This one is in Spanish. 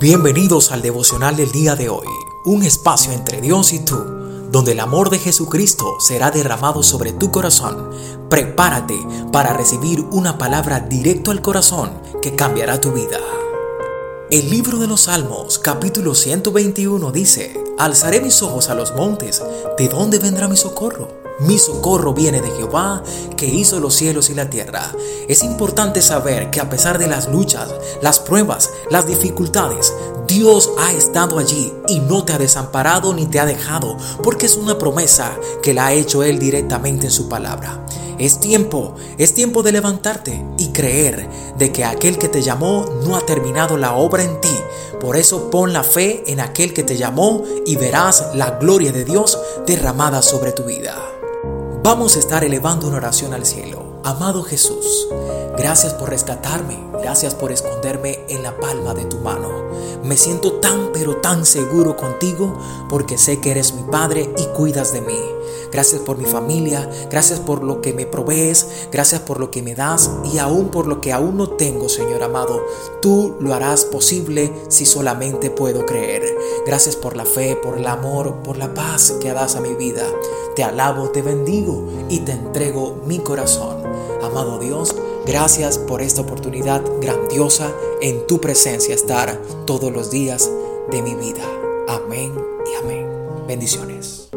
Bienvenidos al devocional del día de hoy, un espacio entre Dios y tú, donde el amor de Jesucristo será derramado sobre tu corazón. Prepárate para recibir una palabra directo al corazón que cambiará tu vida. El libro de los Salmos, capítulo 121, dice, Alzaré mis ojos a los montes, ¿de dónde vendrá mi socorro? Mi socorro viene de Jehová, que hizo los cielos y la tierra. Es importante saber que a pesar de las luchas, las pruebas, las dificultades, Dios ha estado allí y no te ha desamparado ni te ha dejado, porque es una promesa que la ha hecho Él directamente en su palabra. Es tiempo, es tiempo de levantarte y creer de que aquel que te llamó no ha terminado la obra en ti. Por eso pon la fe en aquel que te llamó y verás la gloria de Dios derramada sobre tu vida. Vamos a estar elevando una oración al cielo. Amado Jesús, gracias por rescatarme, gracias por esconderme en la palma de tu mano. Me siento tan pero tan seguro contigo porque sé que eres mi Padre y cuidas de mí. Gracias por mi familia, gracias por lo que me provees, gracias por lo que me das y aún por lo que aún no tengo, Señor amado. Tú lo harás posible si solamente puedo creer. Gracias por la fe, por el amor, por la paz que das a mi vida. Te alabo, te bendigo y te entrego mi corazón. Amado Dios, gracias por esta oportunidad grandiosa en tu presencia estar todos los días de mi vida. Amén y amén. Bendiciones.